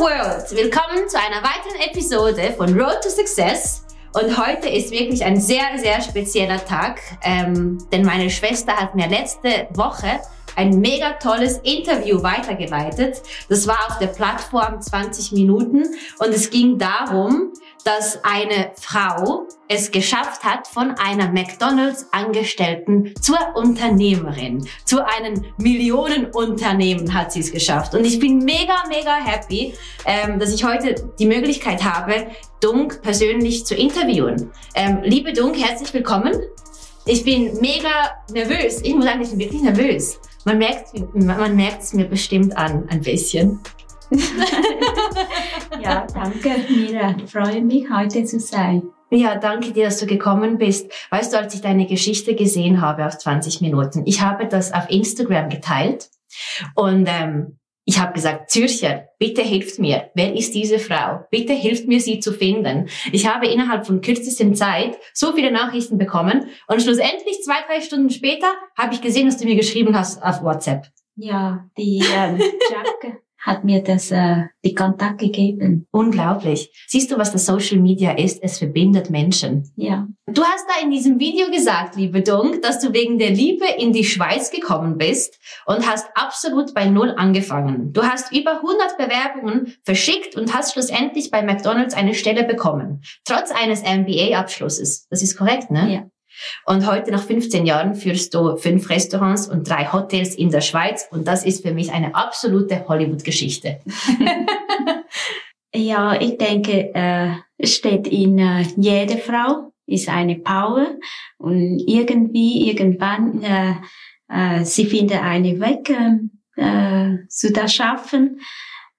World! Willkommen zu einer weiteren Episode von Road to Success. Und heute ist wirklich ein sehr, sehr spezieller Tag, ähm, denn meine Schwester hat mir letzte Woche ein mega tolles Interview weitergeleitet. Das war auf der Plattform 20 Minuten und es ging darum, dass eine Frau es geschafft hat, von einer McDonalds-Angestellten zur Unternehmerin, zu einem Millionenunternehmen hat sie es geschafft. Und ich bin mega, mega happy, ähm, dass ich heute die Möglichkeit habe, Dunk persönlich zu interviewen. Ähm, liebe Dunk, herzlich willkommen. Ich bin mega nervös. Ich muss sagen, ich bin wirklich nervös. Man merkt, man merkt es mir bestimmt an, ein bisschen. ja, danke, Mira. Ich freue mich, heute zu sein. Ja, danke dir, dass du gekommen bist. Weißt du, als ich deine Geschichte gesehen habe auf 20 Minuten, ich habe das auf Instagram geteilt und ähm, ich habe gesagt, Zürcher, bitte hilft mir. Wer ist diese Frau? Bitte hilft mir, sie zu finden. Ich habe innerhalb von kürzester Zeit so viele Nachrichten bekommen und schlussendlich zwei, drei Stunden später habe ich gesehen, dass du mir geschrieben hast auf WhatsApp. Ja, die ähm, Jack hat mir das äh, die Kontakt gegeben. Unglaublich. Siehst du, was das Social Media ist? Es verbindet Menschen. Ja. Du hast da in diesem Video gesagt, liebe Dunk, dass du wegen der Liebe in die Schweiz gekommen bist und hast absolut bei Null angefangen. Du hast über 100 Bewerbungen verschickt und hast schlussendlich bei McDonald's eine Stelle bekommen. Trotz eines MBA-Abschlusses. Das ist korrekt, ne? Ja. Und heute nach 15 Jahren führst du fünf Restaurants und drei Hotels in der Schweiz. Und das ist für mich eine absolute Hollywood-Geschichte. ja, ich denke, äh, steht in äh, jede Frau ist eine Power und irgendwie, irgendwann, äh, äh, sie findet einen Weg äh, äh, zu das schaffen.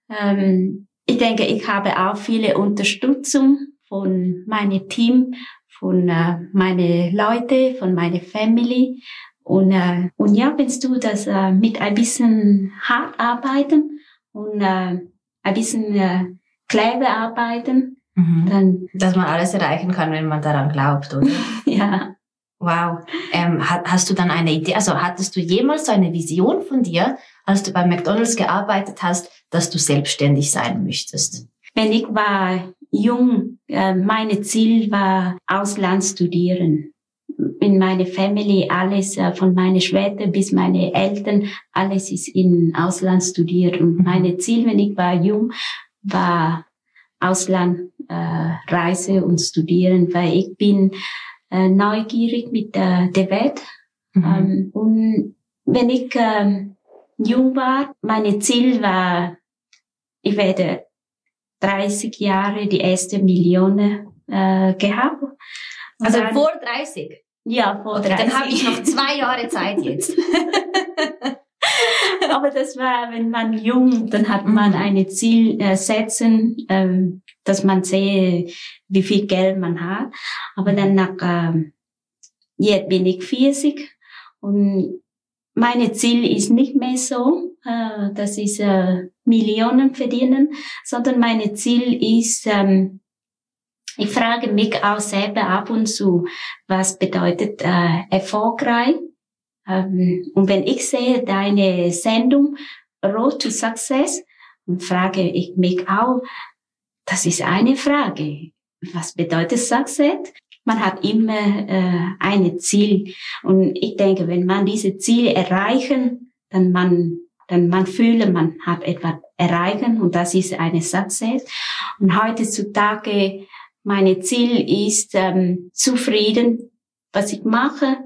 Ähm, ich denke, ich habe auch viele Unterstützung von meinem Team von äh, meine Leute, von meiner Family. Und, äh, und ja, wenn du das äh, mit ein bisschen hart arbeiten und äh, ein bisschen äh, clever arbeiten, mhm. dann... Dass man alles erreichen kann, wenn man daran glaubt, oder? ja. Wow. Ähm, hast du dann eine Idee, also hattest du jemals so eine Vision von dir, als du bei McDonald's gearbeitet hast, dass du selbstständig sein möchtest? Wenn ich war jung, äh, meine Ziel war Ausland studieren. In meiner Family alles, äh, von meiner Schwester bis meine Eltern, alles ist in Ausland studiert. Und mhm. meine Ziel, wenn ich war jung, war Ausland äh, Reise und studieren, weil ich bin äh, neugierig mit äh, der Welt. Mhm. Ähm, und wenn ich äh, jung war, meine Ziel war, ich werde 30 Jahre die erste Million äh, gehabt. Also dann, vor 30? Ja, vor 30. Dann habe ich noch zwei Jahre Zeit jetzt. Aber das war, wenn man jung, dann hat man eine Ziel äh, setzen, ähm, dass man sehe, wie viel Geld man hat. Aber dann nach, ähm, jetzt bin ich 40 und meine Ziel ist nicht mehr so, äh, das ist äh, Millionen verdienen, sondern meine Ziel ist, ähm, ich frage mich auch selber ab und zu, was bedeutet äh, erfolgreich? Ähm, und wenn ich sehe deine Sendung Road to Success, frage ich mich auch, das ist eine Frage. Was bedeutet Success? Man hat immer äh, ein Ziel. Und ich denke, wenn man diese Ziele erreichen, dann man, dann man fühle, man hat etwas erreichen und das ist eine Success. Und heutzutage meine Ziel ist ähm, zufrieden, was ich mache.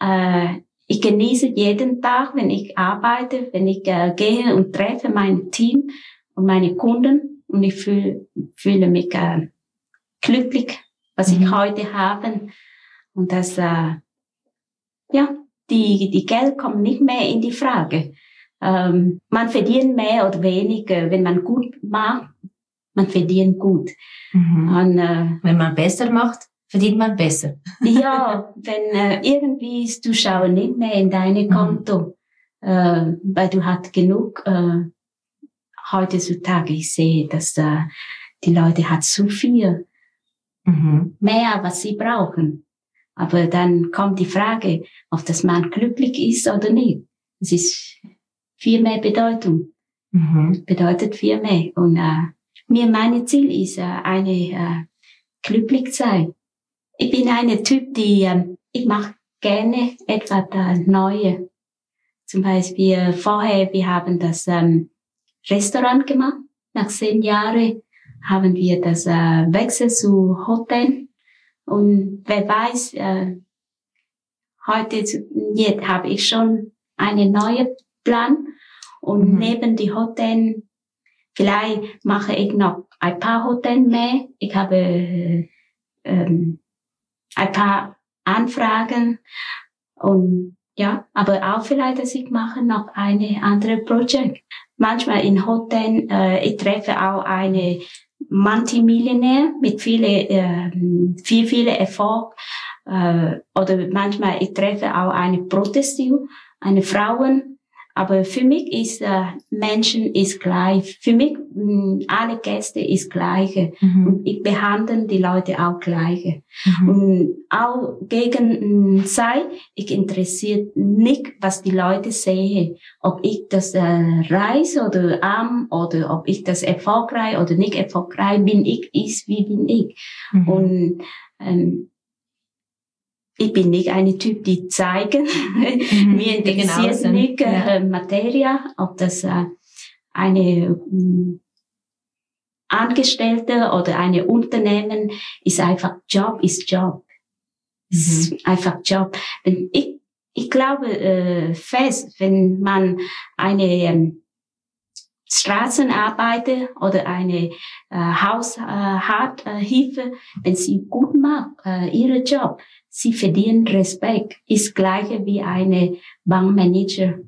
Äh, ich genieße jeden Tag, wenn ich arbeite, wenn ich äh, gehe und treffe mein Team und meine Kunden und ich fühle, fühle mich äh, glücklich was mhm. ich heute habe. Und das, äh, ja, die, die Geld kommt nicht mehr in die Frage. Ähm, man verdient mehr oder weniger, wenn man gut macht, man verdient gut. Mhm. Und, äh, wenn man besser macht, verdient man besser. ja, wenn äh, irgendwie du schaust nicht mehr in deine mhm. Konto, mhm. äh, weil du hast genug äh, heutzutage. Ich sehe, dass äh, die Leute hat zu viel mhm. mehr, was sie brauchen. Aber dann kommt die Frage, ob das Mann glücklich ist oder nicht. Es ist viel mehr Bedeutung. Mhm. Bedeutet viel mehr. Und äh, mir mein Ziel ist äh, eine äh, glücklich sein. Ich bin eine Typ, die äh, ich mache gerne etwas äh, Neue. Zum Beispiel vorher, wir haben das ähm, Restaurant gemacht. Nach zehn Jahren haben wir das äh, Wechsel zu Hotel. Und wer weiß, äh, heute jetzt habe ich schon einen neuen Plan. Und mhm. neben die Hotel, vielleicht mache ich noch ein paar Hotel mehr. Ich habe äh, ähm, ein paar Anfragen und ja, aber auch vielleicht, dass ich mache noch eine andere Projekt. Manchmal in Hotel, äh, ich treffe auch eine Multimillionär mit viele, äh, viel, viele Erfolg. Äh, oder manchmal ich treffe auch eine Protestin, eine Frauen, aber für mich ist äh, Menschen ist gleich. Für mich mh, hm, alle Gäste ist gleiche mhm. und ich behandle die Leute auch gleiche. Mhm. Und auch gegen mh, hm, sei ich interessiert nicht, was die Leute sehen, ob ich das äh, reich oder arm oder ob ich das erfolgreich oder nicht erfolgreich bin. Ich ist wie bin ich. Mhm. Und ähm, ich bin nicht eine Typ, die zeigen. Mhm, Mir interessiert nicht äh, ja. Materie, ob das äh, eine äh, Angestellte oder eine Unternehmen ist einfach Job ist Job. Mhm. Ist einfach Job. Wenn ich, ich glaube äh, fest, wenn man eine ähm, Straßenarbeiter oder eine äh, Haushilfe, äh, wenn sie gut macht, äh, ihren Job, sie verdienen Respekt, ist gleiche wie eine Bankmanager.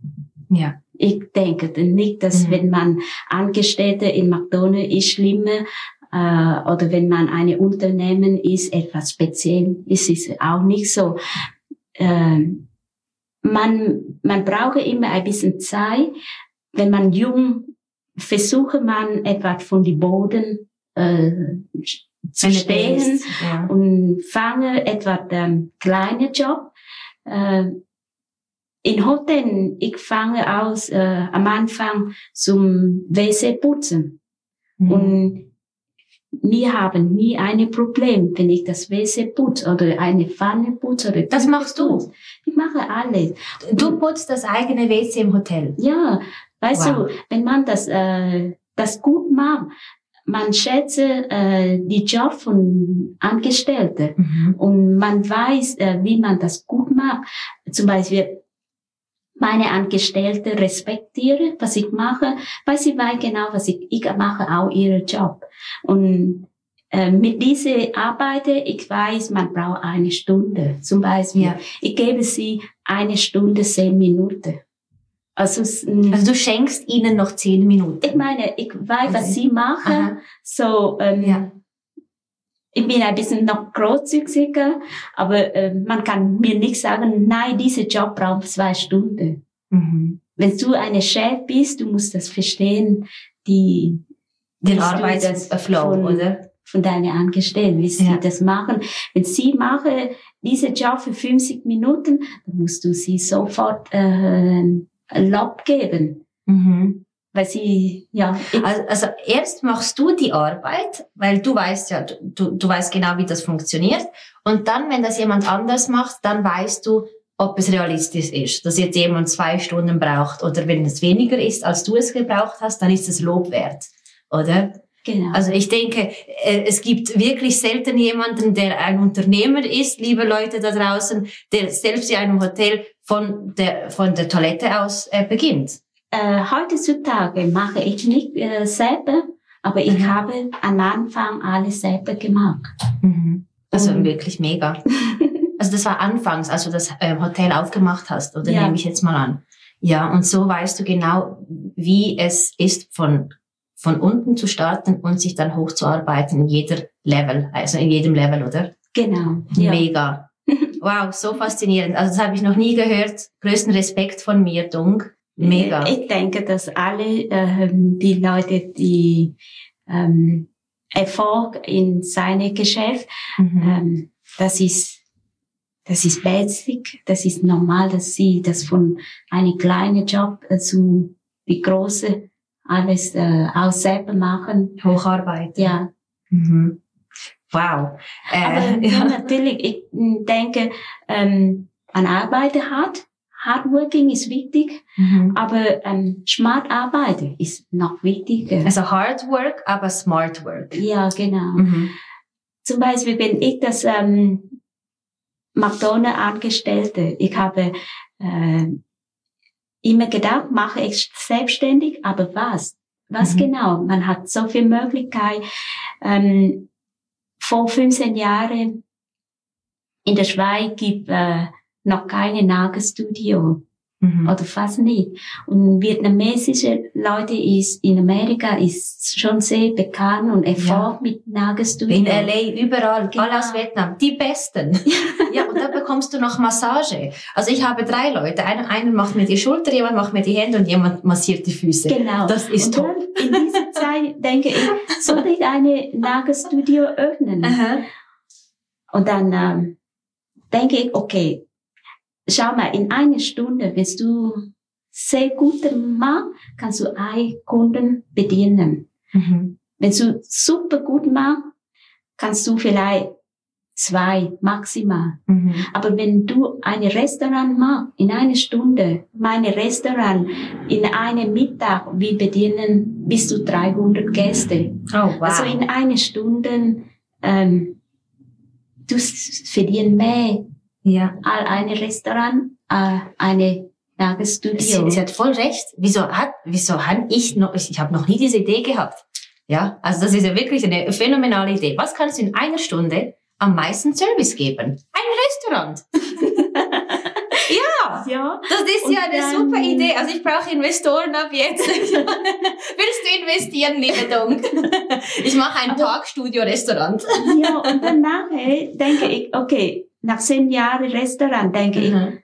Ja. Ich denke nicht, dass mhm. wenn man Angestellte in McDonald's ist schlimmer, äh, oder wenn man eine Unternehmen ist, etwas speziell, ist es auch nicht so. Äh, man, man braucht immer ein bisschen Zeit. Wenn man jung, versuche man etwas von die Boden äh, zu stehen ja. und fange etwa den kleinen Job. Äh, in Hotel, ich fange aus äh, am Anfang zum WC putzen. Mhm. Und wir haben nie ein Problem, wenn ich das WC putze oder eine Pfanne putze. Oder das machst du? Ich mache alles. Du putzt das eigene WC im Hotel? Ja, weißt wow. du, wenn man das, äh, das gut macht, man schätze äh, die Job von Angestellten mhm. und man weiß, äh, wie man das gut macht. Zum Beispiel meine Angestellte respektiere, was ich mache, weil sie weiß genau, was ich, ich mache auch ihren Job. Und äh, mit dieser Arbeit, ich weiß, man braucht eine Stunde. Zum Beispiel, ja. ich gebe sie eine Stunde, zehn Minuten. Also, also du schenkst ihnen noch zehn Minuten. Ich meine, ich weiß, was sie machen. Aha. So, ähm, ja. ich bin ein bisschen noch großzügiger, aber äh, man kann mir nicht sagen, nein, dieser Job braucht zwei Stunden. Mhm. Wenn du eine Chef bist, du musst das verstehen, die den Arbeitsflow, oder? Von deinen Angestellten, wie sie ja. das machen. Wenn sie machen diese Job für 50 Minuten, dann musst du sie sofort äh, Lob geben. Mhm. Weil sie, ja. Also, also, erst machst du die Arbeit, weil du weißt ja, du, du weißt genau, wie das funktioniert. Und dann, wenn das jemand anders macht, dann weißt du, ob es realistisch ist, dass jetzt jemand zwei Stunden braucht oder wenn es weniger ist, als du es gebraucht hast, dann ist es Lob wert, oder? Genau. Also ich denke, äh, es gibt wirklich selten jemanden, der ein Unternehmer ist, liebe Leute da draußen, der selbst in einem Hotel von der, von der Toilette aus äh, beginnt? Äh, heutzutage mache ich nicht äh, selber, aber ich mhm. habe am Anfang alles selber gemacht. Mhm. Also Und wirklich mega. also das war anfangs, als du das äh, Hotel aufgemacht hast, oder ja. nehme ich jetzt mal an. Ja, und so weißt du genau, wie es ist, von, von unten zu starten und sich dann hochzuarbeiten in jeder Level, also in jedem Level, oder? Genau. Ja. Mega. Wow, so faszinierend. Also das habe ich noch nie gehört. Größten Respekt von mir, Dung. Mega. Ich denke, dass alle ähm, die Leute, die ähm, Erfolg in seinem Geschäft, mhm. ähm, das ist das ist basic, das ist normal, dass sie das von einem kleinen Job äh, zu die große alles äh, auch selber machen. Hocharbeiten. Ja. Mhm. Wow. Äh, Aber ja. natürlich, ich mm, denke, ähm, an Arbeiten hart. Hardworking ist wichtig, Mhm. aber ähm, smart arbeiten ist noch wichtiger. Also Hard Work, aber Smart Work. ja, genau. Mhm. Zum Beispiel, wenn ich das ähm, McDonald's Angestellte, ich habe äh, immer gedacht, mache ich selbstständig, aber was? Was Mhm. genau? Man hat so viel Möglichkeit. Ähm, vor 15 Jahren in der Schweiz gibt äh, noch keine Nagelstudio Mhm. oder fast nicht. Und vietnamesische Leute ist in Amerika ist schon sehr bekannt und Erfolg mit Nagelstudio. In LA, überall, Genau. alle aus Vietnam, die Besten. ja, und dann bekommst du noch Massage. Also ich habe drei Leute. Einer, einer macht mir die Schulter, jemand macht mir die Hände und jemand massiert die Füße. Genau. Das ist und top. dann Zeit denke ich, sollte ich eine Nagelstudio öffnen? Aha. Und dann ähm, denke ich, okay, schau mal, in einer Stunde, wenn du sehr gut machst, kannst du einen Kunden bedienen. Mhm. Wenn du super gut machst, kannst du vielleicht zwei maximal. Mhm. Aber wenn du ein Restaurant machst, in einer Stunde, meine Restaurant, in einem Mittag, wir bedienen bis zu 300 Gäste. Oh, wow. Also in einer Stunde, ähm, du verdienst mehr ja. als ein Restaurant, äh, eine Nagelstudio. Sie, sie hat voll recht. Wieso hat, wieso habe ich noch, ich, ich habe noch nie diese Idee gehabt. Ja, also das ist ja wirklich eine phänomenale Idee. Was kannst du in einer Stunde am meisten Service geben? Ein Restaurant. ja. ja, Das ist Und ja eine dann- super Idee. Also ich brauche Investoren ab jetzt. Willst du investieren, liebe Dunk? Ich mache ein Tagstudio-Restaurant. ja, und dann nachher denke ich, okay, nach zehn Jahren Restaurant denke ich, Mhm.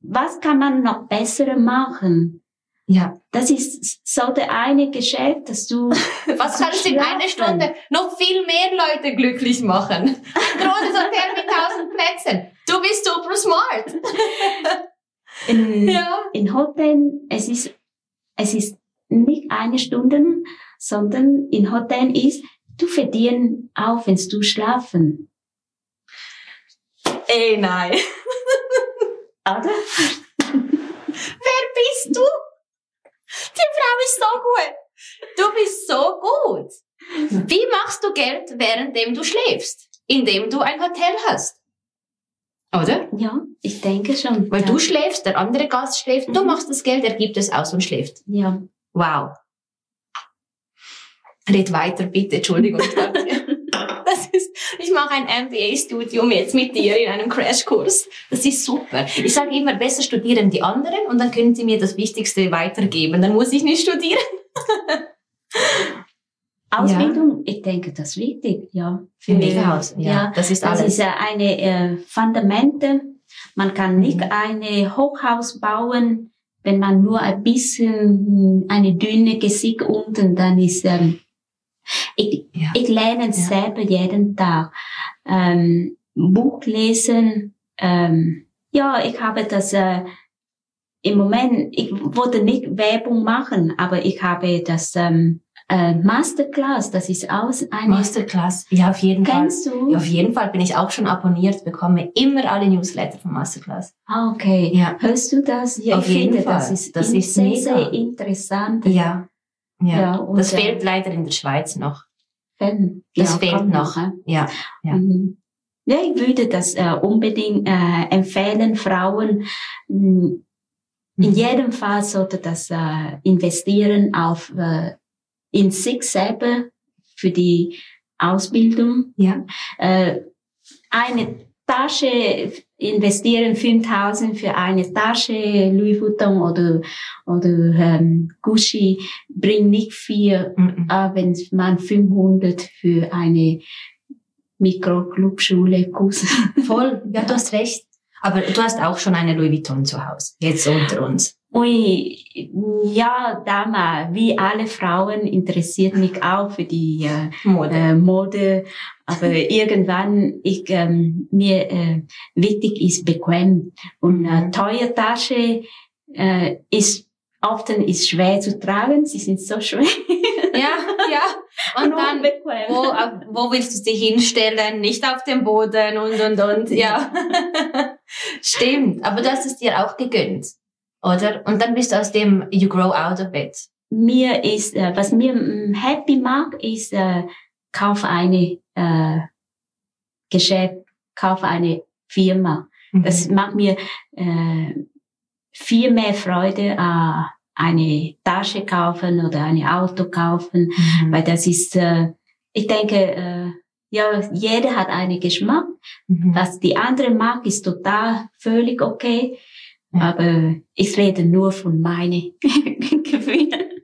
was kann man noch besser machen? Ja. Das ist so der eine Geschäft, dass du Was kannst du in einer. Stunde noch viel mehr Leute glücklich machen? Großes Hotel mit tausend Plätzen. Du bist super smart. in, Ja. in Hotel, es ist, es ist nicht eine Stunde, sondern in Hotel ist, du verdienst auch, wenn du schlafen. Ey, nein. Oder? Wer bist du? Die Frau ist so gut. Du bist so gut. Wie machst du Geld, währenddem du schläfst? Indem du ein Hotel hast. Oder? Ja, ich denke schon. Weil ja. du schläfst, der andere Gast schläft, du Mhm. machst das Geld, er gibt es aus und schläft. Ja. Wow. Red weiter, bitte. Entschuldigung. ich Das ist, mache ein MBA-Studium jetzt mit dir in einem Crashkurs. Das ist super. Ich sage immer, besser studieren die anderen und dann können sie mir das Wichtigste weitergeben. Dann muss ich nicht studieren. Ausbildung, ich denke, das ist wichtig, ja. Für aus. Ja, Ja, das ist Das alles. ist ja eine äh, Fundamente. Man kann nicht Mhm. eine Hochhaus bauen, wenn man nur ein bisschen eine dünne Gesicht unten, dann ist ähm, ich, Ja. ich lerne selber jeden Tag ähm, Buch lesen. Ähm, ja, ich habe das äh, im Moment. Ich wollte nicht Werbung machen, aber ich habe das ähm, äh, Masterclass. Das ist aus eine. Masterclass. Ja, auf jeden Fall. Kennst du? Ja, auf jeden Fall bin ich auch schon abonniert, bekomme immer alle Newsletter von Masterclass. Ah, okay. Ja. Hörst du das? Ja, Auf ich jeden finde, Fall. das ist, Das ist sehr, mega. sehr interessant. Ja. Ja. Ja, das äh, fehlt leider in der Schweiz noch. Wenn, Das ja, fehlt kommt noch. äh. Ja. Ja. Mhm. Ja, ich würde das äh, unbedingt äh, empfehlen, Frauen. mh, In Mhm. jedem Fall sollte das äh, investieren auf äh, in sich selber für die Ausbildung. Ja. Äh, eine Tasche investieren 5000 für eine Tasche Louis Vuitton oder oder ähm, Gucci bringt nicht viel, Mhm. äh, wenn man 500 für eine Mikroclubschule Kurs. Voll, ja, du hast recht. Aber du hast auch schon eine Louis Vuitton zu Hause. Jetzt unter uns. Ui, ja, damals, wie alle Frauen, interessiert mich auch für die äh, Mode. äh, Mode. Aber irgendwann, ich, ähm, mir äh, wichtig ist bequem. Und äh, Mhm. teure Tasche äh, ist oft ist schwer zu tragen. Sie sind so schwer. Ja, ja. Und, und dann, wo, wo willst du dich hinstellen? Nicht auf dem Boden und, und, und, ja. Stimmt. Aber du hast es dir auch gegönnt, oder? Und dann bist du aus dem You Grow Out of It. Mir ist, äh, was mir happy mag, ist, äh, kauf eine, äh, Geschäft, kauf eine Firma. Mhm. Das macht mir, äh, viel mehr Freude, äh, eine Tasche kaufen oder ein Auto kaufen, mhm. weil das ist, äh, ich denke, äh, ja, jeder hat einen Geschmack. Mhm. Was die andere mag, ist total völlig okay. Ja. Aber ich rede nur von meinen Gefühlen.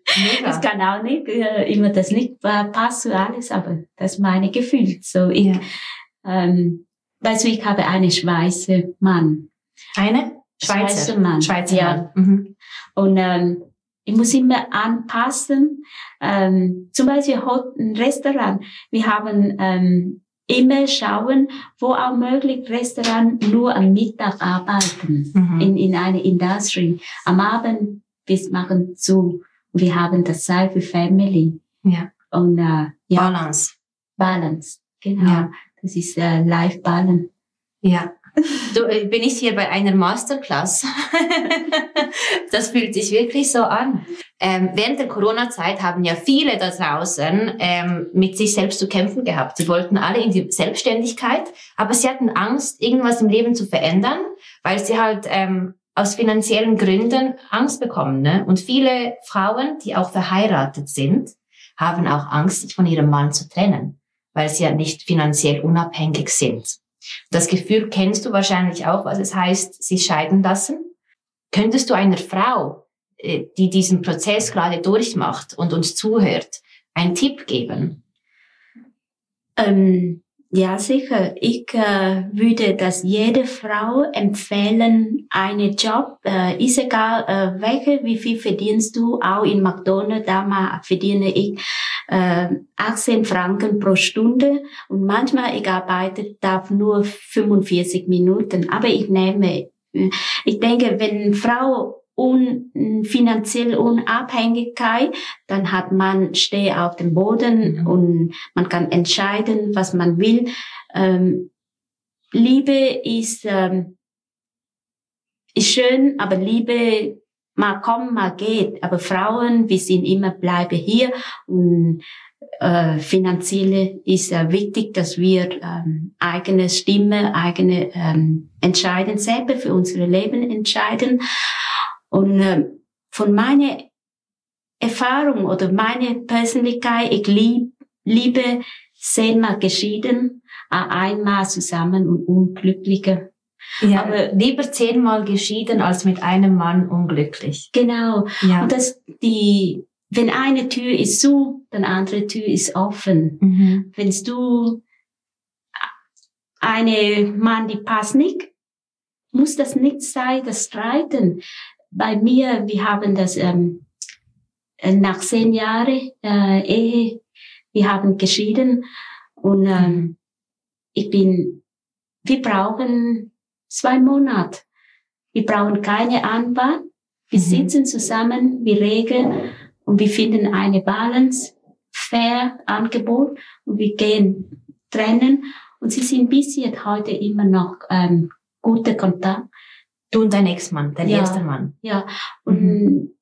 Das kann auch nicht äh, immer das nicht passt zu alles, aber das ist meine Gefühl. So ich, ja. ähm, weißt du, ich habe einen Schweizer Mann. Eine? Schweizer, Schweizer Mann. Schweizer ja. Mann. Mhm. Und ähm, ich muss immer anpassen. Ähm, zum Beispiel ein Restaurant. Wir haben ähm, immer schauen, wo auch möglich Restaurant nur am Mittag arbeiten mhm. in, in einer Industrie. Am Abend bis machen zu. Wir haben das Zeit für Family. Ja. Und äh, ja. Balance. Balance. Genau. Ja. Das ist äh, Life Balance. Ja. Du, äh, bin ich hier bei einer Masterclass. das fühlt sich wirklich so an. Ähm, während der Corona-Zeit haben ja viele da draußen ähm, mit sich selbst zu kämpfen gehabt. Sie wollten alle in die Selbstständigkeit, aber sie hatten Angst, irgendwas im Leben zu verändern, weil sie halt ähm, aus finanziellen Gründen Angst bekommen. Ne? Und viele Frauen, die auch verheiratet sind, haben auch Angst, sich von ihrem Mann zu trennen, weil sie ja nicht finanziell unabhängig sind. Das Gefühl kennst du wahrscheinlich auch, was es heißt, sich scheiden lassen. Könntest du einer Frau, äh, die diesen Prozess gerade durchmacht und uns zuhört, einen Tipp geben? Ähm, ja, sicher. Ich äh, würde das jede Frau empfehlen, einen Job, äh, ist egal äh, welche, wie viel verdienst du, auch in McDonald's, da mal verdiene ich äh, 18 Franken pro Stunde und manchmal ich arbeite darf nur 45 Minuten, aber ich nehme, äh, ich denke, wenn Frau un, finanzielle Unabhängigkeit, dann hat man stehe auf dem Boden mhm. und man kann entscheiden, was man will. Ähm, Liebe ist, ähm, ist schön, aber Liebe mal kommt, mal geht. Aber Frauen, wir sind immer bleibe hier und äh, finanzielle ist äh, wichtig, dass wir ähm, eigene Stimme, eigene ähm, Entscheiden selber für unsere Leben entscheiden. Und äh, von meiner Erfahrung oder meine Persönlichkeit, ich lieb, liebe zehnmal geschieden, einmal zusammen und unglücklicher. Ja, aber lieber zehnmal geschieden als mit einem Mann unglücklich. Genau. Ja. Und das, die, wenn eine Tür ist zu, dann andere Tür ist offen. Mhm. Wenn du eine Mann, die passt nicht, muss das nicht sein, das Streiten bei mir, wir haben das ähm, äh, nach zehn Jahren äh, Ehe, wir haben geschieden und ähm, ich bin, wir brauchen zwei Monate. Wir brauchen keine Anwalt. Wir mhm. sitzen zusammen, wir regeln und wir finden eine Balance, fair Angebot und wir gehen trennen. Und sie sind bis jetzt heute immer noch ähm, gute Kontakt. Du und dein Ex-Mann, dein ja, erster Mann. Ja. Und mhm.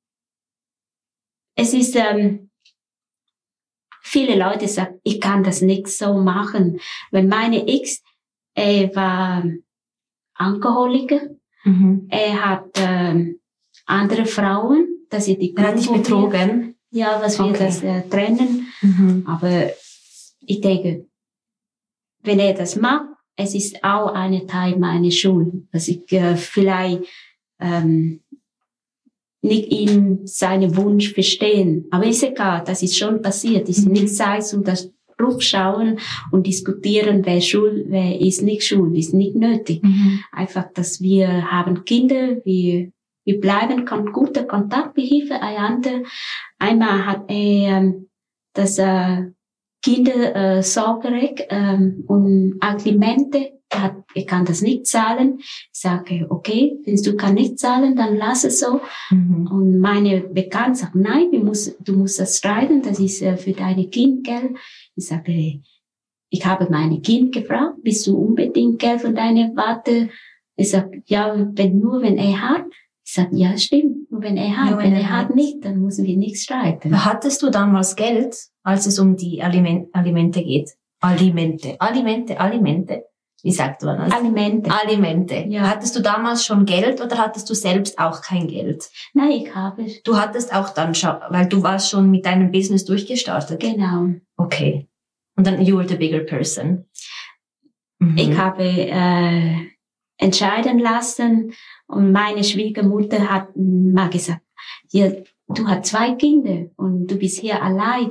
es ist, ähm, viele Leute sagen, ich kann das nicht so machen. Weil meine Ex, er war Alkoholiker. Mhm. Er hat ähm, andere Frauen, dass sie die Er hat dich betrogen. Ja, was wir das äh, trennen. Mhm. Aber ich denke, wenn er das macht, es ist auch eine Teil meiner Schule, dass ich äh, vielleicht ähm, nicht in seinen Wunsch verstehen. Aber ist egal, das ist schon passiert. Es ist mhm. nicht Zeit, um das schauen und diskutieren, wer schuld, wer ist nicht schuld, ist nicht nötig. Mhm. Einfach, dass wir haben Kinder, wir, wir bleiben in guter Kontakt, wir helfen einander. Einmal hat er ähm, das äh, Kinder äh, ähm, und Alimente er, hat, er kann das nicht zahlen. Ich sage, okay, wenn du kann nicht zahlen, dann lass es so. Mhm. Und meine Bekannte sagt, nein, du musst, du musst das streiten, das ist äh, für deine Kind, gell? Ich sage, ich habe meine Kind gefragt, bist du unbedingt Geld von deiner Warte? Ich sage, ja, wenn, nur wenn er hat. Ich sage, ja, stimmt, nur wenn er hat. Ja, wenn, wenn, er, er hat, hat nicht, dann müssen wir nicht streiten. Hattest du damals Geld, als es um die Aliment, Alimente geht? Alimente, Alimente, Alimente. Wie sagt man das? Alimente. Alimente. Ja. Hattest du damals schon Geld oder hattest du selbst auch kein Geld? Nein, ich habe. Du hattest auch dann schon, weil du warst schon mit deinem Business durchgestartet. Genau. Okay. Und dann you were the bigger person. Mhm. Ich habe äh, entscheiden lassen und meine Schwiegermutter hat mal gesagt, ja, du hast zwei Kinder und du bist hier allein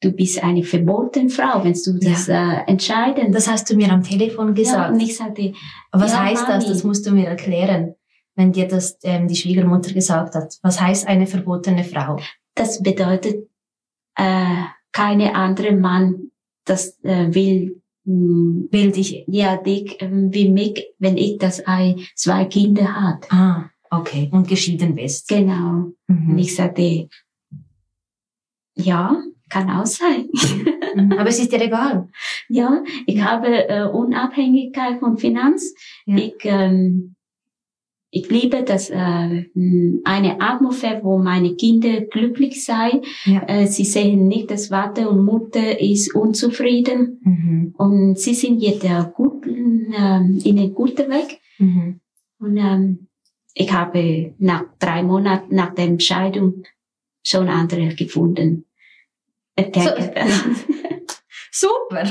du bist eine verbotene Frau, wenn du das ja. äh, entscheiden. Das hast du mir am Telefon gesagt. Ja, und ich sagte, was ja, heißt Mami. das? Das musst du mir erklären, wenn dir das ähm, die Schwiegermutter gesagt hat. Was heißt eine verbotene Frau? Das bedeutet, äh, keine andere Mann, das äh, will will dich ja dich äh, wie mich, wenn ich das ein, zwei Kinder hat. Ah, okay. Und geschieden bist. Genau. Mhm. Und ich sagte, ja, kann auch sein. Mhm. Aber es ist dir egal. Ja, ich habe äh, Unabhängigkeit von Finanz. Ja. Ich, ähm, ich liebe das äh, eine Atmosphäre, wo meine Kinder glücklich sein. Ja. Äh, sie sehen nicht, dass Vater und Mutter ist unzufrieden mhm. und sie sind jetzt äh, gut, äh, in einem guten Weg. Mhm. Und ähm, ich habe nach drei Monaten nach der Entscheidung schon andere gefunden. So, super,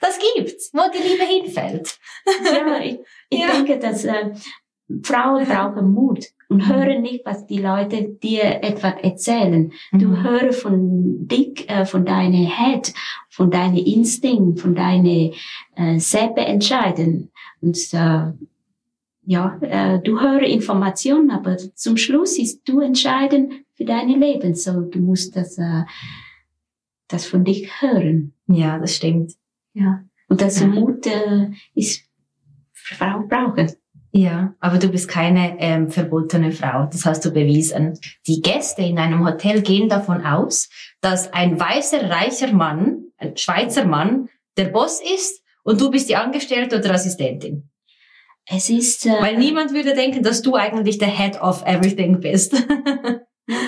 das gibt's, wo die Liebe hinfällt. ja, ich, ich ja. denke, dass äh, Frauen brauchen Mut und hören nicht, was die Leute dir etwas erzählen. Du mhm. höre von dich, äh, von deiner Head, von deinen Instinkt, von deinen äh, selber entscheiden. Und äh, ja, äh, du höre Informationen, aber zum Schluss ist du entscheiden für deine Leben. So, du musst das äh, das von dich hören. Ja, das stimmt. Ja. Und das ja. Mut äh, ist Frau brauchen. Ja, aber du bist keine ähm, verbotene Frau. Das hast du bewiesen. Die Gäste in einem Hotel gehen davon aus, dass ein weißer, reicher Mann, ein Schweizer Mann, der Boss ist und du bist die Angestellte oder Assistentin. Es ist... Äh, Weil niemand würde denken, dass du eigentlich der Head of everything bist.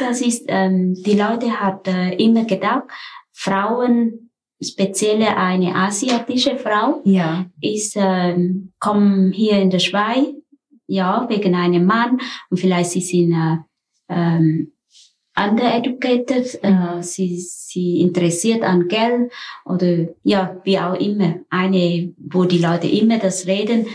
das ist, ähm, die Leute hat äh, immer gedacht, Frauen, spezielle eine asiatische Frau, ja. ist, ähm, kommen hier in der Schweiz, ja, wegen einem Mann und vielleicht sie sind äh, ähm, undereducated, äh, sie, sie interessiert an Geld oder ja, wie auch immer. Eine, wo die Leute immer das reden.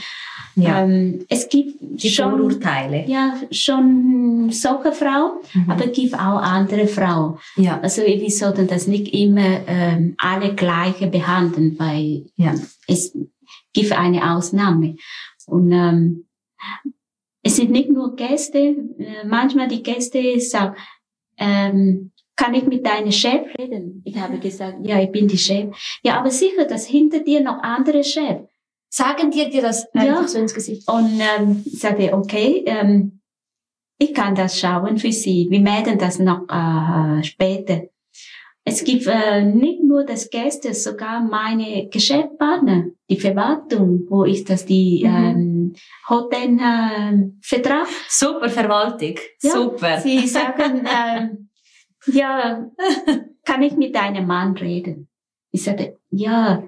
Ja. Ähm, es gibt die schon Vorurteile. Ja, schon solche Frau, mhm. aber es gibt auch andere Frauen. Ja. Also wir sollten das nicht immer ähm, alle gleiche behandeln, weil ja. es gibt eine Ausnahme. Und ähm, es sind nicht nur Gäste, äh, manchmal die Gäste sagen, ähm, kann ich mit deinem Chef reden? Ich habe gesagt, ja, ich bin die Chef. Ja, aber sicher, dass hinter dir noch andere Chef. Sagen dir dir das einfach ja. so ins Gesicht? Und ähm, ich sagte, okay, ähm, ich kann das schauen für Sie. Wir melden das noch äh, später. Es gibt äh, nicht nur das Gäste, sogar meine Geschäftspartner, die Verwaltung, wo ist das die mhm. ähm, Hotel äh, Vertrag? Super Verwaltung, ja, super. Sie sagen, äh, ja, kann ich mit deinem Mann reden? Ich sagte, ja,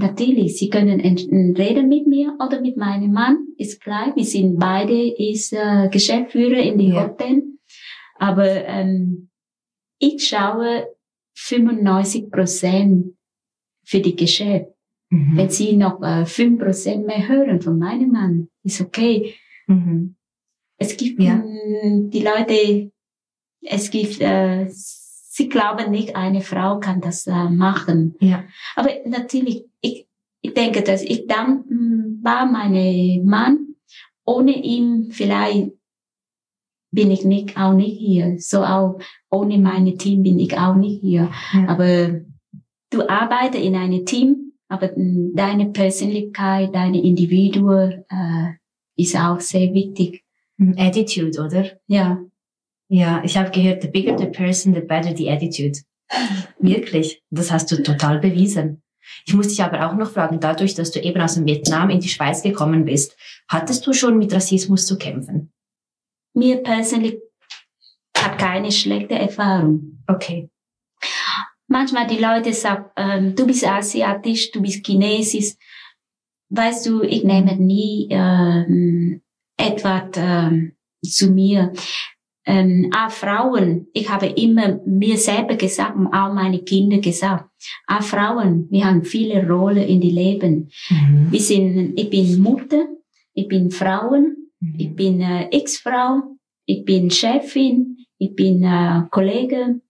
Natürlich, Sie können reden mit mir oder mit meinem Mann, ist klar. Wir sind beide ist äh, Geschäftsführer in die ja. Hotel. Aber ähm, ich schaue 95 Prozent für die Geschäft. Mhm. Wenn Sie noch äh, 5 Prozent mehr hören von meinem Mann, ist okay. Mhm. Es gibt ja. die Leute, es gibt, äh, sie glauben nicht, eine Frau kann das äh, machen. Ja. Aber natürlich, ich, ich denke, dass ich dann war meine Mann. Ohne ihn vielleicht bin ich nicht, auch nicht hier. So auch ohne meine Team bin ich auch nicht hier. Ja. Aber du arbeitest in einem Team aber deine Persönlichkeit, deine Individuum äh, ist auch sehr wichtig. Hm, Attitude, oder? Ja. Ja, ich habe gehört, the bigger the person, the better the attitude. Wirklich. Das hast du total bewiesen. Ich muss dich aber auch noch fragen, dadurch, dass du eben aus dem Vietnam in die Schweiz gekommen bist, hattest du schon mit Rassismus zu kämpfen? Mir persönlich hat keine schlechte Erfahrung. Okay. Manchmal die Leute sagen, ähm, du bist asiatisch, du bist chinesisch. Weißt du, ich nehme nie ähm, etwas ähm, zu mir. Ähm, auch Frauen, ich habe immer mir selber gesagt und auch meine Kinder gesagt, auch Frauen, wir haben viele Rollen in die Leben. Mhm. Wir sind, ich bin Mutter, ich bin Frauen, ich bin äh, Ex-Frau, ich bin Chefin, ich bin äh, Kollege.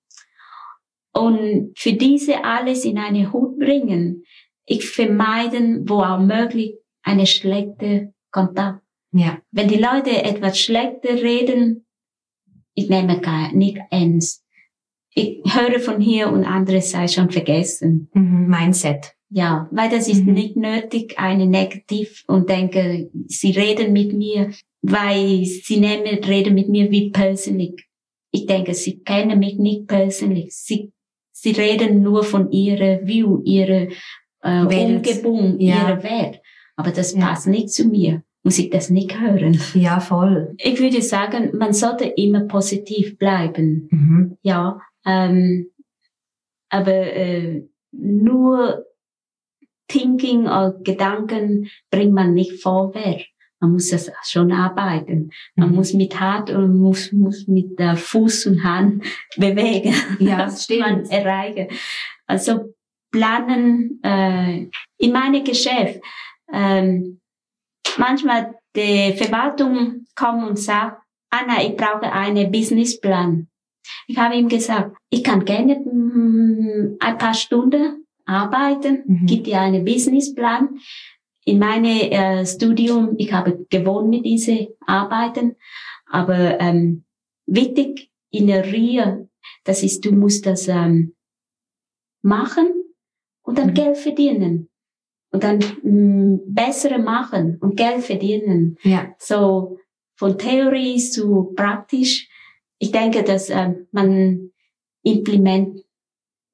Und für diese alles in eine Hut bringen, ich vermeiden, wo auch möglich, eine schlechte Kontakt. Ja. Wenn die Leute etwas Schlechtes reden, ich nehme gar nicht ernst. Ich höre von hier und andere sei schon vergessen. Mhm. Mindset. Ja, weil das ist Mhm. nicht nötig, eine negativ und denke, sie reden mit mir, weil sie nehmen, reden mit mir wie persönlich. Ich denke, sie kennen mich nicht persönlich. Sie, sie reden nur von ihrer View, ihrer äh, Welt. Umgebung, Ja. ihrer Welt. Aber das Ja. passt nicht zu mir. Muss ich das nicht hören? Ja, voll. Ich würde sagen, man sollte immer positiv bleiben. Mhm. Ja, ähm, aber äh, nur Thinking oder Gedanken bringt man nicht vorwärts. Man muss das schon arbeiten. Man Mhm. muss mit Hand und muss, muss mit äh, Fuß und Hand bewegen. Ja, das stimmt. man erreichen. Also planen äh, in meinem Geschäft. Ähm, manchmal die Verwaltung kommt und sagt, Anna, ich brauche einen Businessplan. Ich habe ihm gesagt, ich kann gerne mm, ein paar Stunden arbeiten, Mhm. gib dir einen Businessplan. In meinem äh, Studium, ich habe gewohnt mit diesen Arbeiten, aber ähm, wichtig in der Rie, das ist, du musst das ähm, machen und dann Mhm. Geld verdienen und dann mh, bessere machen und Geld verdienen. Ja. So von Theorie zu praktisch. Ich denke, dass ähm, man implement,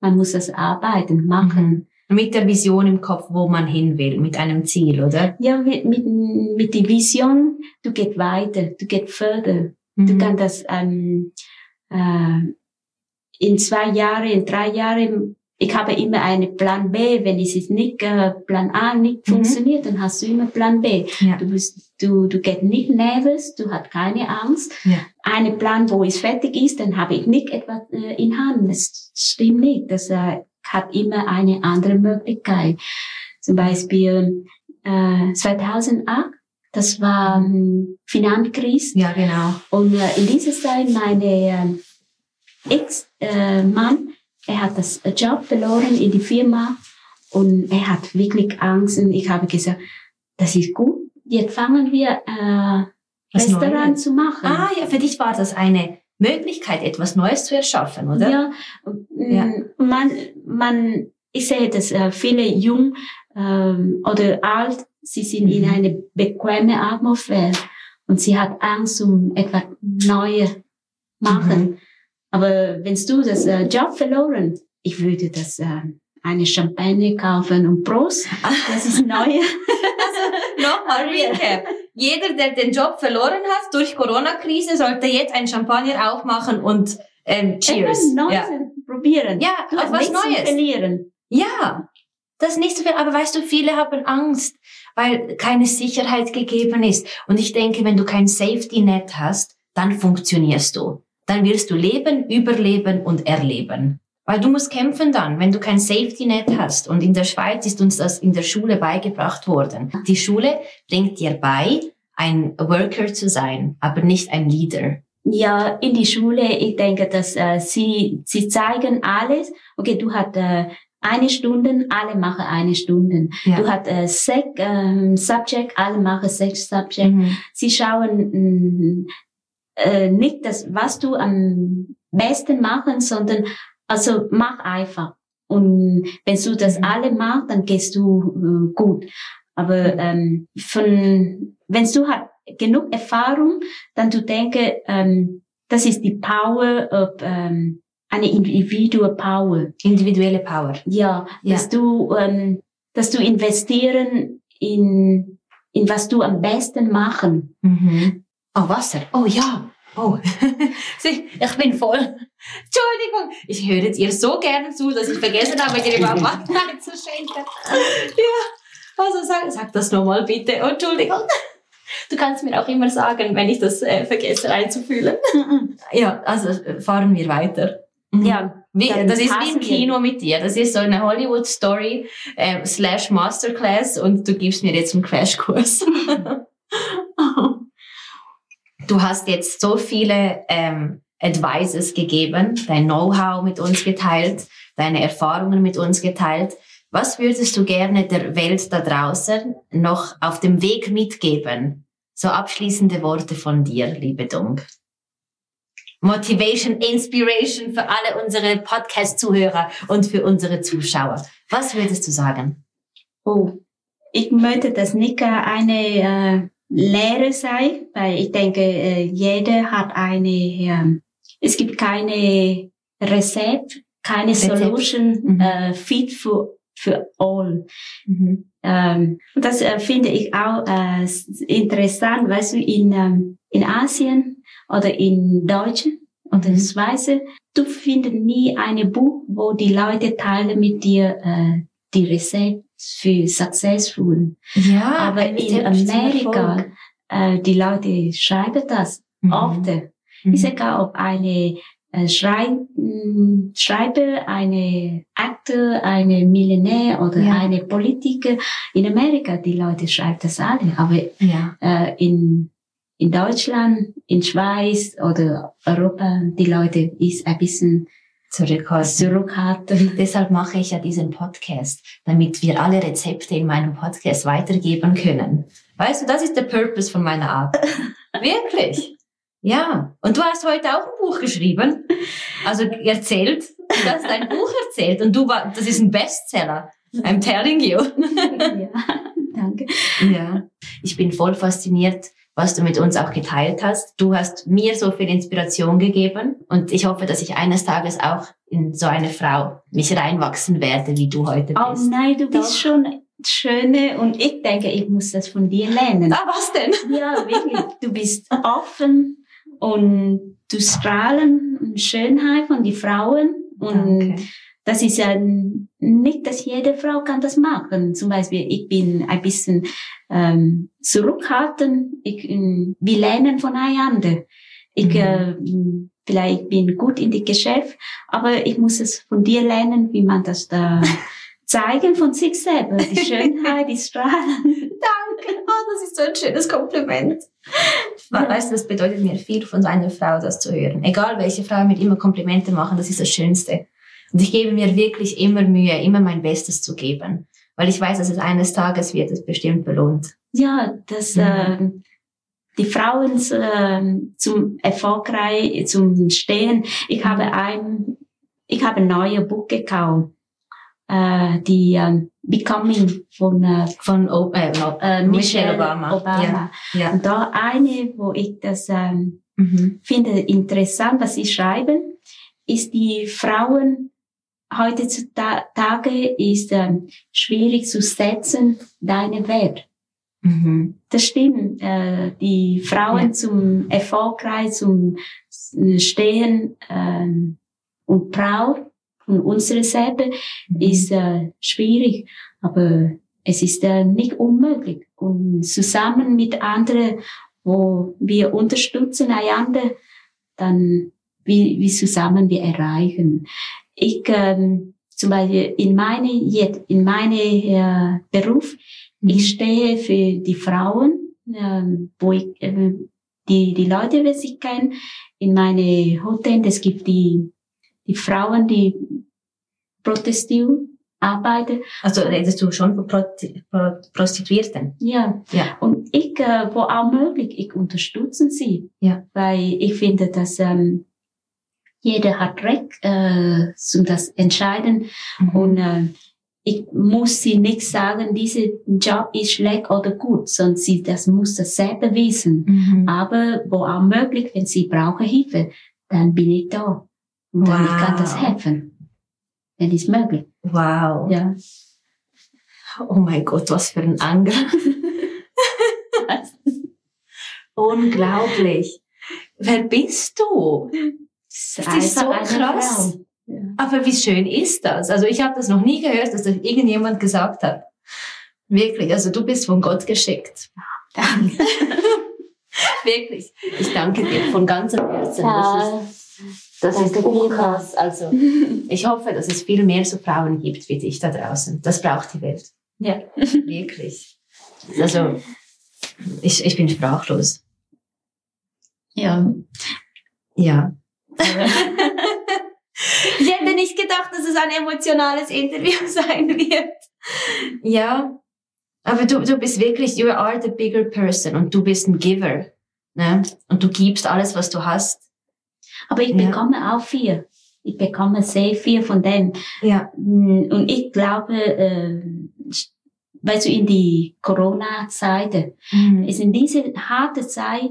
man muss das arbeiten, machen. Mit der Vision im Kopf, wo man hin will, mit einem Ziel, oder? Ja, mit, mit, mit der Vision, du gehst weiter, du gehst further. Du Mhm. kannst das ähm, äh, in zwei Jahren, in drei Jahren, ich habe immer einen Plan B. Wenn es nicht äh, Plan A nicht Mhm. funktioniert, dann hast du immer Plan B. Ja. Du bist, du, du gehst nicht nervös, du hast keine Angst. Ja. Einen Plan, wo es fertig ist, dann habe ich nicht etwas äh, in Hand. Das stimmt nicht. Das äh, hat immer eine andere Möglichkeit. Zum Beispiel äh, 2008, das war ähm, Finanzkrise. Ja, genau. Und äh, in dieser Zeit meine ähm, Ex-Mann, er hat das Job verloren in die Firma und er hat wirklich Angst und ich habe gesagt, das ist gut, jetzt fangen wir äh, Was Restaurant Neues. zu machen. Ah, ja, für dich war das eine Möglichkeit, etwas Neues zu erschaffen, oder? Ja, Ja. man, man, ich sehe, dass äh, viele jung ähm, oder alt, sie sind in Mhm. eine bequeme Atmosphäre und sie hat Angst um etwas Neues machen. Mhm. Aber wenn du das äh, Job verloren, ich würde das äh, eine Champagne kaufen und Prost, das ist neu. Nochmal Recap. Jeder, der den Job verloren hat durch Corona-Krise, sollte jetzt ein Champagner aufmachen und ähm, Cheers. Neues Ja. probieren. ja, auf was Neues. verlieren. Ja, das ist nicht so viel. Aber weißt du, viele haben Angst, weil keine Sicherheit gegeben ist. Und ich denke, wenn du kein Safety-Net hast, dann funktionierst du. Dann wirst du leben, überleben und erleben. Weil du musst kämpfen dann, wenn du kein Safety-Net hast. Und in der Schweiz ist uns das in der Schule beigebracht worden. Die Schule bringt dir bei, ein Worker zu sein, aber nicht ein Leader. Ja, in die Schule, ich denke, dass äh, sie, sie zeigen alles. Okay, du hast äh, eine Stunde, alle machen eine Stunde. Ja. Du hast äh, sechs ähm, Subject, alle machen sechs Subject. Mhm. Sie schauen mh, äh, nicht das, was du am besten machen, sondern also mach einfach. Und wenn du das Mhm. alle machst, dann gehst du äh, gut. Aber ähm, von, wenn du hast genug Erfahrung, dann du denke, ähm, das ist die Power of ähm, eine individual Power. Individuelle Power. Ja, Ja. dass du, ähm, dass du investieren in in was du am besten machen. Mhm. Oh, Wasser. Oh ja. Oh. Ich bin voll. Entschuldigung. Ich höre dir so gerne zu, dass ich vergessen habe, überhaupt Wasser einzuschenken. Ja. Also sag, sag das nochmal bitte. Oh, Entschuldigung. Du kannst mir auch immer sagen, wenn ich das äh, vergesse einzufüllen. Ja, also äh, fahren wir weiter. Mhm. Ja, Wie, das ist wie im. Kino mit dir. Das ist so eine Hollywood-Story äh, slash Masterclass und du gibst mir jetzt einen Crashkurs. du hast jetzt so viele ähm, Advices gegeben, dein Know-how mit uns geteilt, deine Erfahrungen mit uns geteilt. Was würdest du gerne der Welt da draußen noch auf dem Weg mitgeben? So abschließende Worte von dir, liebe Dung. Motivation, Inspiration für alle unsere Podcast-Zuhörer und für unsere Zuschauer. Was würdest du sagen? Oh, ich möchte, dass äh, eine äh, Lehre sei, weil ich denke, äh, jeder hat eine, ähm, es gibt keine Rezept, keine Rezept. Solution Mhm. äh, fit für, für all. Ähm, und das äh, finde ich auch äh, interessant, weißt du, in, ähm, in Asien oder in Deutschland oder in Mhm. Schweiz, du findest nie ein Buch, wo die Leute teilen mit dir äh, die Rezept für successful. Ja, Aber in Amerika, äh, die Leute schreiben das Mhm. oft. Mhm. Ist egal, ob eine äh, Schrei mh, Schreiber, eine Akteur, eine Millionär oder Ja. eine Politiker. In Amerika, die Leute schreiben das alle. Aber Ja. äh, in, in Deutschland, in Schweiz oder Europa, die Leute ist ein bisschen Zurückhalten. zurückhaltend. Deshalb mache ich ja diesen Podcast, damit wir alle Rezepte in meinem Podcast weitergeben können. Weißt du, das ist der Purpose von meiner Arbeit. Wirklich. Ja. Und du hast heute auch ein Buch geschrieben. Also erzählt. Du hast ein Buch erzählt und du war, das ist ein Bestseller. I'm telling you. ja, danke. Ja. Ich bin voll fasziniert, was du mit uns auch geteilt hast. Du hast mir so viel Inspiration gegeben und ich hoffe, dass ich eines Tages auch in so eine Frau mich reinwachsen werde, wie du heute Oh bist. nein, du bist Doch. schon schöne und ich denke, ich muss das von dir lernen. Ah, was denn? Ja, wirklich. Du bist offen und du strahlen Schönheit von die Frauen und Danke. Das ist ja nicht, dass jede Frau kann das machen. Zum Beispiel, ich bin ein bisschen ähm, zurückhaltend. Ich, ähm, wir lernen voneinander. Ich Mhm. äh, vielleicht bin gut in die Geschäft, aber ich muss es von dir lernen, wie man das da zeigen von sich selber. Die Schönheit, die Strahlen. Danke. Oh, das ist so ein schönes Kompliment. Weißt du, das bedeutet mir viel von so einer Frau, das zu hören. Egal welche Frau mir immer Komplimente machen, das ist das Schönste. Und ich gebe mir wirklich immer Mühe, immer mein Bestes zu geben. Weil ich weiß, dass es eines Tages wird es bestimmt belohnt. Ja, dass Mhm. äh, die Frauen äh, zum erfolgreich zum Stehen. Ich habe ein, ich habe ein neues Buch gekauft, äh, die ähm, Becoming von äh, Von o äh, äh, Michelle Obama. Obama. Ja. Und da eine, wo ich das ähm, Mhm. finde interessant, was sie schreiben, ist die Frauen heutzutage ist ähm, schwierig zu setzen, deine Wert. Mhm. Das stimmt. Äh, die Frauen Ja. zum erfolgreich zum Stehen ähm, und Braut von unserer Seite Mhm. ist äh, schwierig, aber es ist äh, nicht unmöglich. Und zusammen mit anderen, wo wir unterstützen einander, dann wie, wie zusammen wir erreichen. Ich ähm, zum Beispiel in meine jetzt in meine äh, Beruf Mhm. ich stehe für die Frauen, ähm, wo ich, äh, die, die Leute, die sich kennen, in meine Hotel, es gibt die, die Frauen, die protestieren, arbeiten. Also redest du schon von Pro Pro Prostituierten? Ja. Ja. Und ich, äh, wo auch möglich, ich unterstütze sie. Ja. Weil ich finde, dass, ähm, jeder hat Recht äh, zu das entscheiden Mhm. und äh, ich muss sie nicht sagen, dieser Job ist schlecht oder gut, sondern sie das muss das selber wissen. Mhm. Aber wo auch möglich, wenn sie brauchen Hilfe, dann bin ich da und dann ich kann das Wow. helfen, wenn es möglich. Wow. Ja. Oh mein Gott, was für ein Angriff. Unglaublich. Wer bist du? Das ist so krass. Ja. Aber wie schön ist das? Also ich habe das noch nie gehört, dass das irgendjemand gesagt hat. Wirklich, also du bist von Gott geschickt. Danke. Wirklich. Ich danke dir von ganzem Herzen. Das ist, das ist krass. Also ich hoffe, dass es viel mehr so Frauen gibt wie dich da draußen. Das braucht die Welt. Ja. Wirklich. Also ich, ich bin sprachlos. Ja. Ja. Ich hätte nicht gedacht, dass es ein emotionales Interview sein wird. Ja. Aber du, du bist wirklich, you are the bigger person und du bist ein Giver. Ne? Und du gibst alles, was du hast. Aber ich Ja. bekomme auch viel. Ich bekomme sehr viel von dem. Ja. Mm, Und ich glaube, äh, weißt du, in die Corona-Zeit, Mhm. ist in dieser harten Zeit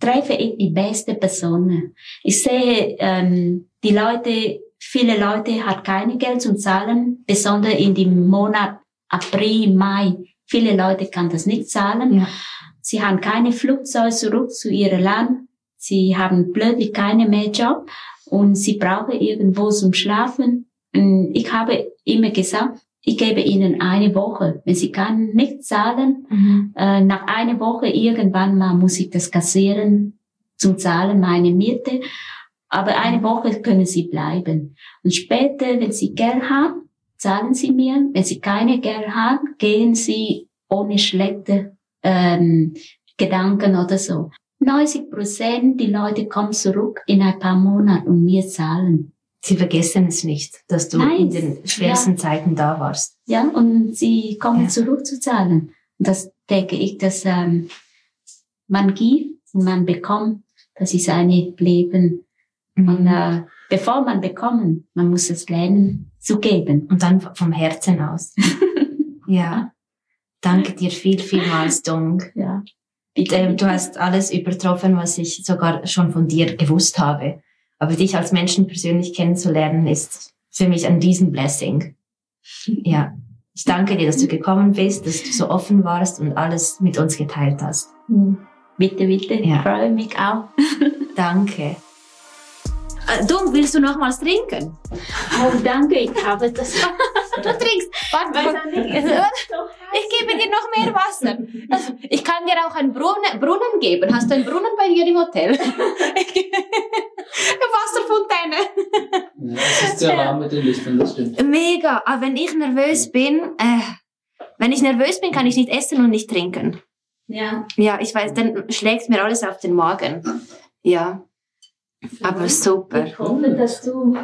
treffe ich die beste Personen. Ich sehe, ähm, die Leute, viele Leute hat keine Geld zum Zahlen, besonders in dem Monat April, Mai. Viele Leute kann das nicht zahlen. Ja. Sie haben keine Flugzeug zurück zu ihrem Land. Sie haben plötzlich keine mehr Job und sie brauchen irgendwo zum Schlafen. Ich habe immer gesagt, ich gebe ihnen eine Woche. Wenn sie kann nicht zahlen, Mhm. äh, nach einer Woche irgendwann mal muss ich das kassieren zum Zahlen meine Miete. Aber eine Woche können sie bleiben. Und später, wenn sie Geld haben, zahlen sie mir. Wenn sie keine Geld haben, gehen sie ohne schlechte ähm, Gedanken oder so. 90 Prozent die Leute kommen zurück in ein paar Monaten und mir zahlen. Sie vergessen es nicht, dass du Nein. in den schwersten Zeiten da warst. Ja, und sie kommen Ja. zurück zu zahlen. Und das denke ich, dass ähm, man gibt und man bekommt. Das ist ein Leben. Und äh, bevor man bekommt, man muss es lernen zu geben. Und dann vom Herzen aus. ja. Danke dir viel, vielmals, Dong. Ja. Ähm, du hast alles übertroffen, was ich sogar schon von dir gewusst habe. Aber dich als Menschen persönlich kennenzulernen, ist für mich ein Riesenblessing. Ja. Ich danke dir, dass du gekommen bist, dass du so offen warst und alles mit uns geteilt hast. Hm. Bitte, bitte. Ja. Ich freue mich auch. Danke. Äh, Dong, willst du nochmals trinken? Oh, danke, ich habe das. Du trinkst. Warte, ich gebe dir noch mehr Wasser. Also, ich kann dir auch einen Brunnen, Brunnen geben. Hast du einen Brunnen bei dir im Hotel? Eine Wasserfontäne. Ja, es ist sehr warm mit den Lichtern, das stimmt. Mega. Aber wenn ich nervös bin, äh, wenn ich nervös bin, kann ich nicht essen und nicht trinken. Ja. Ja, ich weiß, dann schlägt mir alles auf den Magen. Ja. Aber super. Ich hoffe, dass du